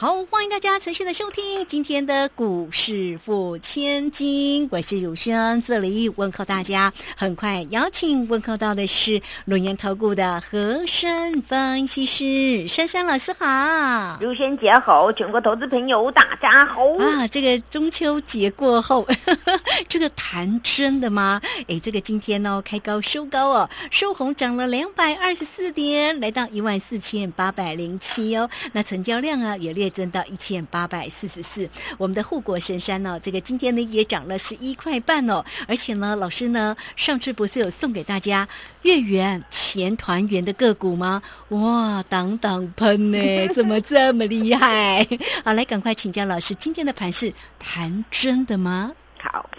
好，欢迎大家持续的收听今天的股市付千金，我是汝轩，这里问候大家。很快邀请问候到的是龙岩投顾的和山分析师珊珊老师好，汝轩姐好，全国投资朋友大家好啊！这个中秋节过后，这个谈真的吗？哎，这个今天呢开高收高哦，收红涨了两百二十四点，来到一万四千八百零七哦。那成交量啊也列。增到一千八百四十四，我们的护国神山呢，这个今天呢也涨了十一块半哦，而且呢，老师呢上次不是有送给大家月圆前团圆的个股吗？哇，当当喷呢，怎么这么厉害？好，来赶快请教老师，今天的盘是谈真的吗？好，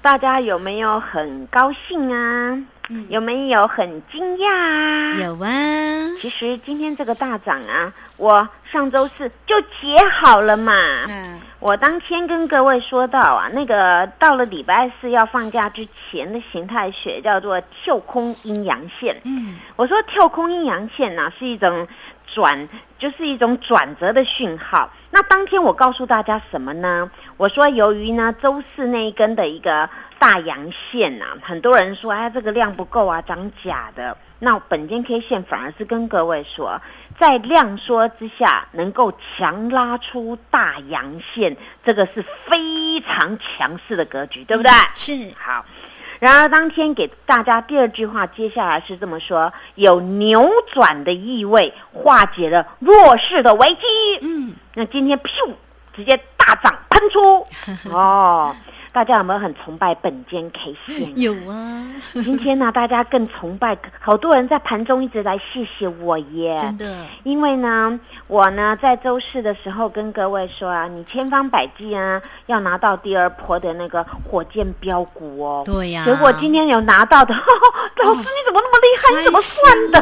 大家有没有很高兴啊？有没有很惊讶啊？有啊。其实今天这个大涨啊，我上周四就解好了嘛。嗯。我当天跟各位说到啊，那个到了礼拜四要放假之前的形态学叫做跳空阴阳线。嗯。我说跳空阴阳线呢是一种转，就是一种转折的讯号。那当天我告诉大家什么呢？我说由于呢周四那一根的一个。大阳线呐，很多人说，哎，这个量不够啊，涨假的。那本间 K 线反而是跟各位说，在量缩之下，能够强拉出大阳线，这个是非常强势的格局，对不对？是。好。然而当天给大家第二句话，接下来是这么说：有扭转的意味，化解了弱势的危机。嗯。那今天噗，直接大涨喷出。哦。大家有没有很崇拜本间 K 线？有啊。今天呢，大家更崇拜，好多人在盘中一直来谢谢我耶。真的。因为呢，我呢在周四的时候跟各位说啊，你千方百计啊要拿到第二波的那个火箭标股哦。对呀。结果今天有拿到的，老师你怎么那么厉害？你怎么算的？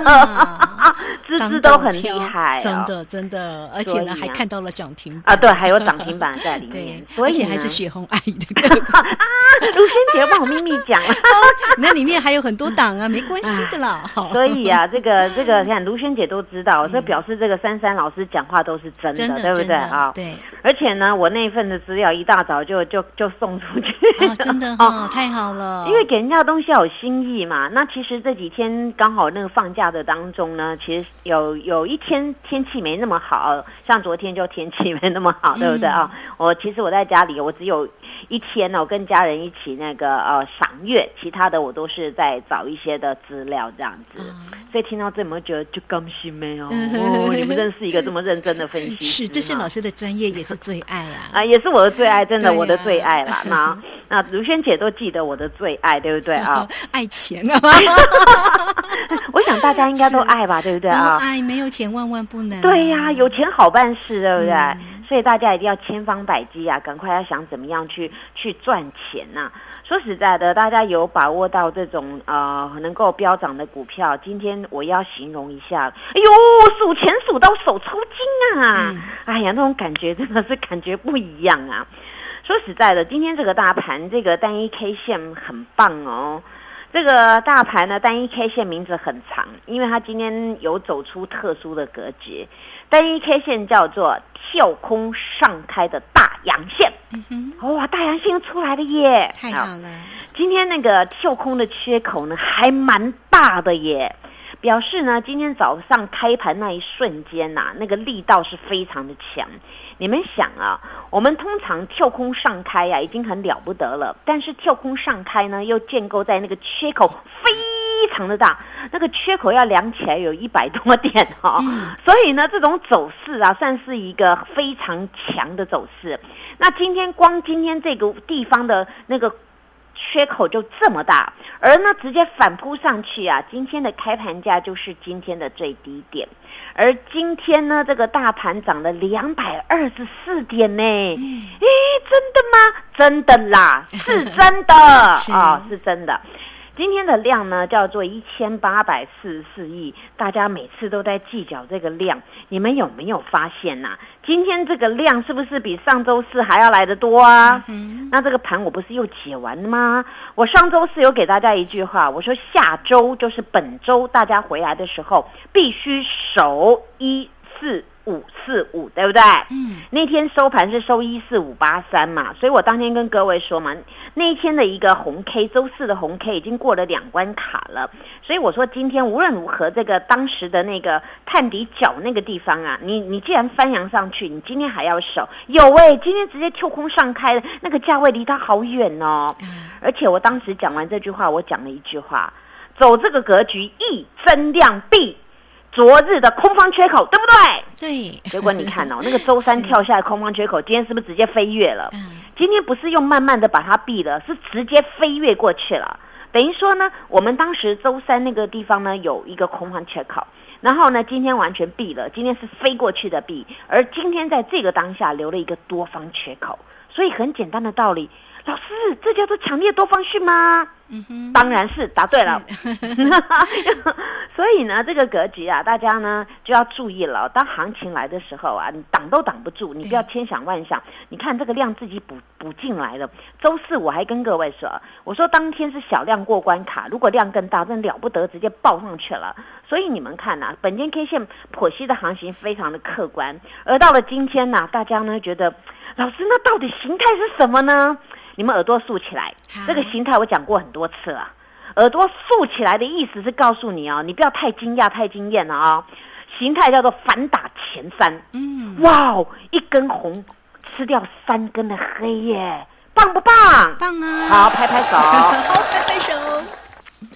资质都很厉害，真的真的，而且呢还看到了涨停啊，对，还有涨停板在里 面，而且还是雪红阿姨的。啊，卢萱姐帮我秘密讲了，那里面还有很多档啊，没关系的啦。所以啊，这个这个，你看卢萱姐都知道，这表示这个珊珊老师讲话都是真的，对不对啊？对。而且呢，我那一份的资料一大早就就就送出去，真的哦，太好了。因为给人家东西要有心意嘛。那其实这几天刚好那个放假的当中呢，其实有有一天天气没那么好，像昨天就天气没那么好，对不对啊？我其实我在家里，我只有一天呢。我跟家人一起那个呃赏月，其他的我都是在找一些的资料这样子，所以听到这么觉得就高兴没有？哦，你们认识一个这么认真的分析师，是这是老师的专业，也是最爱啊 啊，也是我的最爱，真的我的最爱啦。那那如萱姐都记得我的最爱，对不对啊？爱钱啊！我想大家应该都爱吧，对不对啊？爱没有钱万万不能。对呀，有钱好办事，对不对？所以大家一定要千方百计啊，赶快要想怎么样去去赚钱呐！说实在的，大家有把握到这种呃能够飙涨的股票，今天我要形容一下，哎呦，数钱数到手抽筋啊！哎呀，那种感觉真的是感觉不一样啊！说实在的，今天这个大盘这个单一 K 线很棒哦。这个大盘呢，单一 K 线名字很长，因为它今天有走出特殊的格局。单一 K 线叫做跳空上开的大阳线。哇，大阳线出来了耶！太好了。今天那个跳空的缺口呢，还蛮大的耶。表示呢，今天早上开盘那一瞬间呐，那个力道是非常的强。你们想啊，我们通常跳空上开呀，已经很了不得了。但是跳空上开呢，又建构在那个缺口非常的大，那个缺口要量起来有一百多点哈。所以呢，这种走势啊，算是一个非常强的走势。那今天光今天这个地方的那个。缺口就这么大，而呢直接反扑上去啊！今天的开盘价就是今天的最低点，而今天呢这个大盘涨了两百二十四点呢，诶，真的吗？真的啦，是真的 啊，是真的。今天的量呢叫做一千八百四十四亿，大家每次都在计较这个量，你们有没有发现呐、今天这个量是不是比上周四还要来得多啊？嗯，那这个盘我不是又解完了吗？我上周四有给大家一句话，我说下周就是本周大家回来的时候必须守一四五四五，对不对？嗯，那天收盘是收一四五八三嘛，所以我当天跟各位说嘛，那一天的一个红 K，周四的红 K 已经过了两关卡了，所以我说今天无论如何，这个当时的那个探底角那个地方啊，你你既然翻扬上去，你今天还要守，有诶、今天直接跳空上开了，那个价位离它好远哦。嗯而且我当时讲完这句话，我讲了一句话：走这个格局，一增量必昨日的空方缺口，对不对？对，结果你看哦，那个周三跳下来空方缺口，今天是不是直接飞跃了？嗯，今天不是用慢慢的把它避了，是直接飞跃过去了。等于说呢，我们当时周三那个地方呢有一个空方缺口，然后呢今天完全避了，今天是飞过去的避，而今天在这个当下留了一个多方缺口，所以很简单的道理，老师，这叫做强烈多方讯吗？嗯哼，当然是答对了。所以呢，这个格局啊，大家呢就要注意了。当行情来的时候啊，你挡都挡不住，你不要千想万想。你看这个量自己补补进来了。周四我还跟各位说，我说当天是小量过关卡，如果量更大，真了不得，直接爆上去了。所以你们看呐、本间 K 线剖析的行情非常的客观，而到了今天呢、大家呢觉得，老师那到底形态是什么呢？你们耳朵竖起来好，这个形态我讲过很多次了。耳朵竖起来的意思是告诉你哦，你不要太惊讶、太惊艳了啊、形态叫做反打前三，嗯，哇哦，一根红吃掉三根的黑耶，棒不棒？棒啊，好，拍拍手。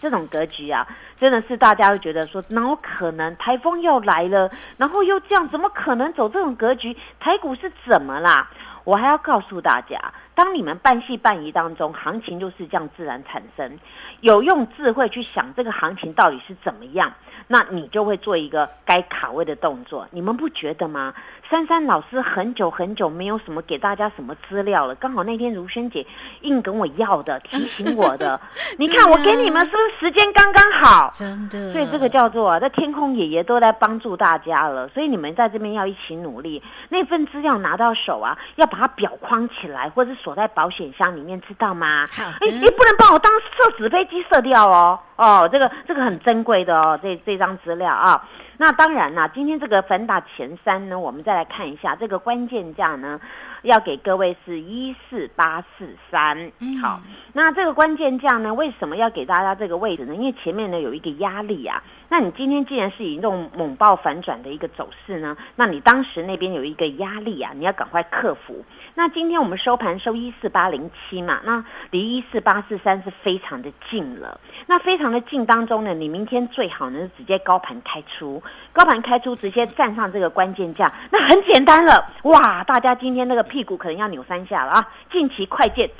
这种格局啊，真的是大家会觉得说，哪有可能台风要来了，然后又这样，怎么可能走这种格局？台股是怎么啦？我还要告诉大家，当你们半信半疑当中，行情就是这样自然产生。有用智慧去想这个行情到底是怎么样，那你就会做一个该卡位的动作。你们不觉得吗？珊珊老师很久很久没有什么给大家什么资料了，刚好那天如萱姐硬跟我要的，提醒我的。你看我给你们是不是时间刚刚好？真的，所以这个叫做啊，在天空爷爷都在帮助大家了，所以你们在这边要一起努力。那份资料拿到手啊，要把它裱框起来，或者锁在保险箱里面，知道吗？哎，你不能把我当射纸飞机射掉哦。哦，这个这个很珍贵的哦，这这张资料啊。那当然啦，今天这个反打前三呢，我们再来看一下这个关键价呢，要给各位是一四八四三嗯。好，那这个关键价呢，为什么要给大家这个位置呢？因为前面呢有一个压力啊。那你今天既然是以那种猛爆反转的一个走势呢，那你当时那边有一个压力啊，你要赶快克服。那今天我们收盘收一四八零七嘛，那离一四八四三是非常的近了。那非常的近当中呢，你明天最好呢是直接高盘开出，高盘开出直接站上这个关键价，那很简单了。哇，大家今天那个屁股可能要扭三下了啊！近期快见，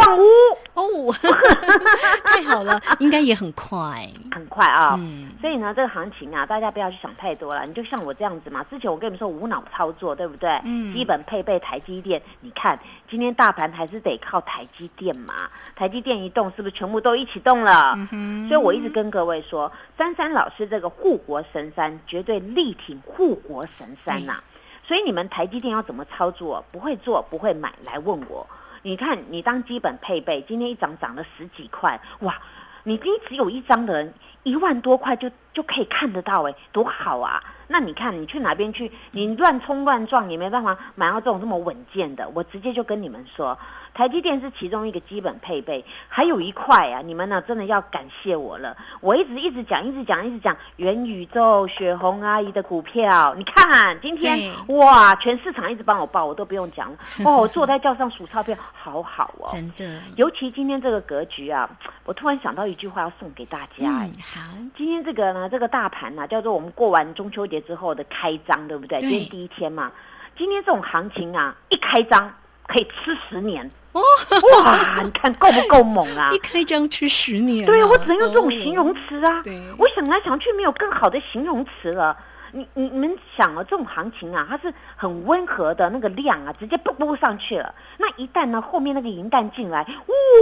望屋哦，太好了，应该也很快，很快啊。嗯，所以呢，这个行情啊，大家不要去想太多了。你就像我这样子嘛，之前我跟你们说无脑操作，对不对？嗯基本配备台积电，你看今天大盘还是得靠台积电嘛。台积电一动，是不是全部都一起动了？嗯哼所以我一直跟各位说，珊珊老师这个护国神山绝对力挺护国神山呐、所以你们台积电要怎么操作？不会做，不会买，来问我。你看，你当基本配备，今天一涨涨了十几块，哇！你一只有一张的人，一万多块就就可以看得到，哎，多好啊！那你看你去哪边去，你乱冲乱撞也没办法买到这种这么稳健的。我直接就跟你们说，台积电是其中一个基本配备，还有一块啊，你们呢真的要感谢我了。我一直一直讲，一直讲，一直讲元宇宙雪红阿姨的股票，你看今天哇，全市场一直帮我报，我都不用讲了。哦，我坐在轿上数钞票，好好哦。真的，尤其今天这个格局啊，我突然想到一句话要送给大家、哎嗯，好，今天这个呢，这个大盘呢、叫做我们过完中秋节之后的开张，对不对？对今天第一天嘛，今天这种行情啊，一开张可以吃十年，哦，哇！你看够不够猛啊一？开张吃十年啊，对，我只能用这种哦形容词啊。对我想来想去，没有更好的形容词了。你你你们想啊，这种行情啊，它是很温和的，那个量啊，直接啵啵上去了。那一旦呢，后面那个银弹进来，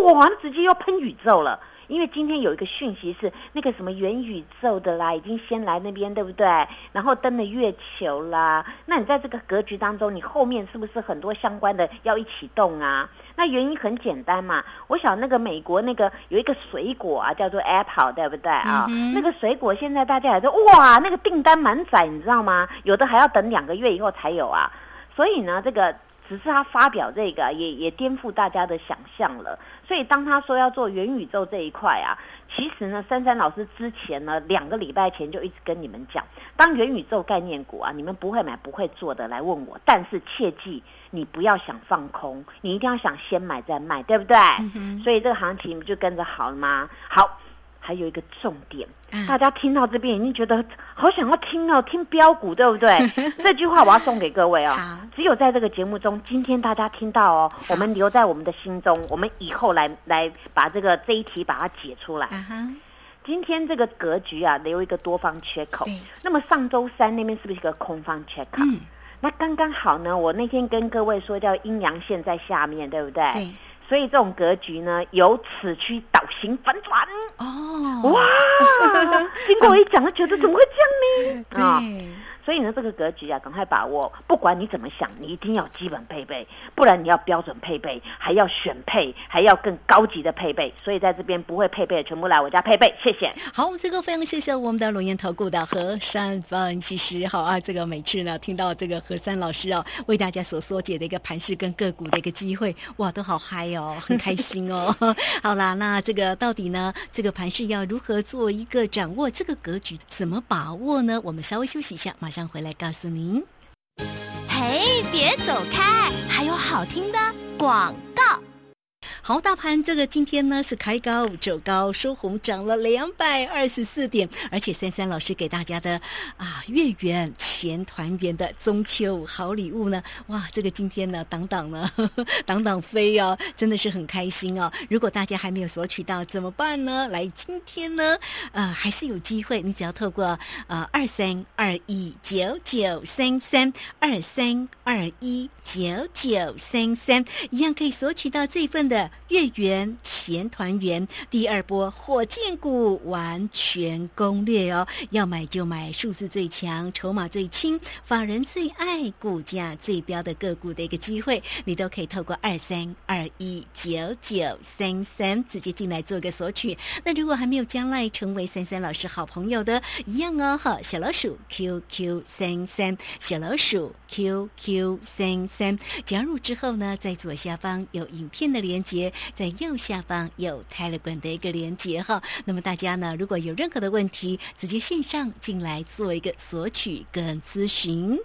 哇，那直接要喷宇宙了。因为今天有一个讯息是那个什么元宇宙的啦，已经先来那边，对不对？然后登了月球啦。那你在这个格局当中，你后面是不是很多相关的要一起动啊？那原因很简单嘛，我想那个美国那个有一个水果啊，叫做 Apple，对不对啊？那个水果现在大家也说哇，那个订单满载，你知道吗？有的还要等两个月以后才有啊。所以呢，这个只是他发表这个，也也颠覆大家的想象了。所以当他说要做元宇宙这一块啊，其实呢，珊珊老师之前呢两个礼拜前就一直跟你们讲，当元宇宙概念股啊，你们不会买不会做的来问我，但是切记。你不要想放空，你一定要想先买再卖，对不对？所以这个行情不就跟着好了吗？好，还有一个重点，大家听到这边已经觉得好想要听哦，听标股，对不对？这句话我要送给各位哦。只有在这个节目中，今天大家听到哦，我们留在我们的心中，我们以后来来把这个这一题把它解出来。今天这个格局啊，留一个多方缺口。那么上周三那边是不是一个空方缺口？那刚刚好呢，我那天跟各位说叫阴阳线在下面，对不对？对。所以这种格局呢，由此区倒行反转。哦。哇！经过我一讲，他觉得怎么会这样呢？啊。所以呢，这个格局啊，赶快把握。不管你怎么想，你一定要基本配备，不然你要标准配备，还要选配，还要更高级的配备。所以在这边不会配备的，全部来我家配备。谢谢。好，这个非常谢谢我们的龙岩投顾的何山分析师。好啊，这个每次呢听到这个何山老师哦，为大家所说解的一个盘势跟个股的一个机会，哇，都好嗨哦，很开心哦。好啦，那这个到底呢，这个盘势要如何做一个掌握？这个格局怎么把握呢？我们稍微休息一下，马上。回来告诉您。嘿，别走开，还有好听的广。好，大盘这个今天呢是开高走高收红，涨了两百二十四点，而且三三老师给大家的啊月圆前团圆的中秋好礼物呢，哇，这个今天呢挡挡呢呵呵 挡挡飞哦，真的是很开心哦。如果大家还没有索取到怎么办呢？来，今天呢呃还是有机会，你只要透过呃二三二一九九三三二三二一九九三三，一样可以索取到这份的。月圆前团圆，第二波火箭股完全攻略哦！要买就买数字最强、筹码最轻、法人最爱、股价最标的个股的一个机会，你都可以透过二三二一九九三三直接进来做个索取。那如果还没有将来成为三三老师好朋友的，一样哦，好，小老鼠 QQ 三三，小老鼠 QQ 三三，加入之后呢，在左下方有影片的连在右下方有泰勒管的一个连接哈，那么大家呢，如果有任何的问题，直接线上进来做一个索取跟咨询。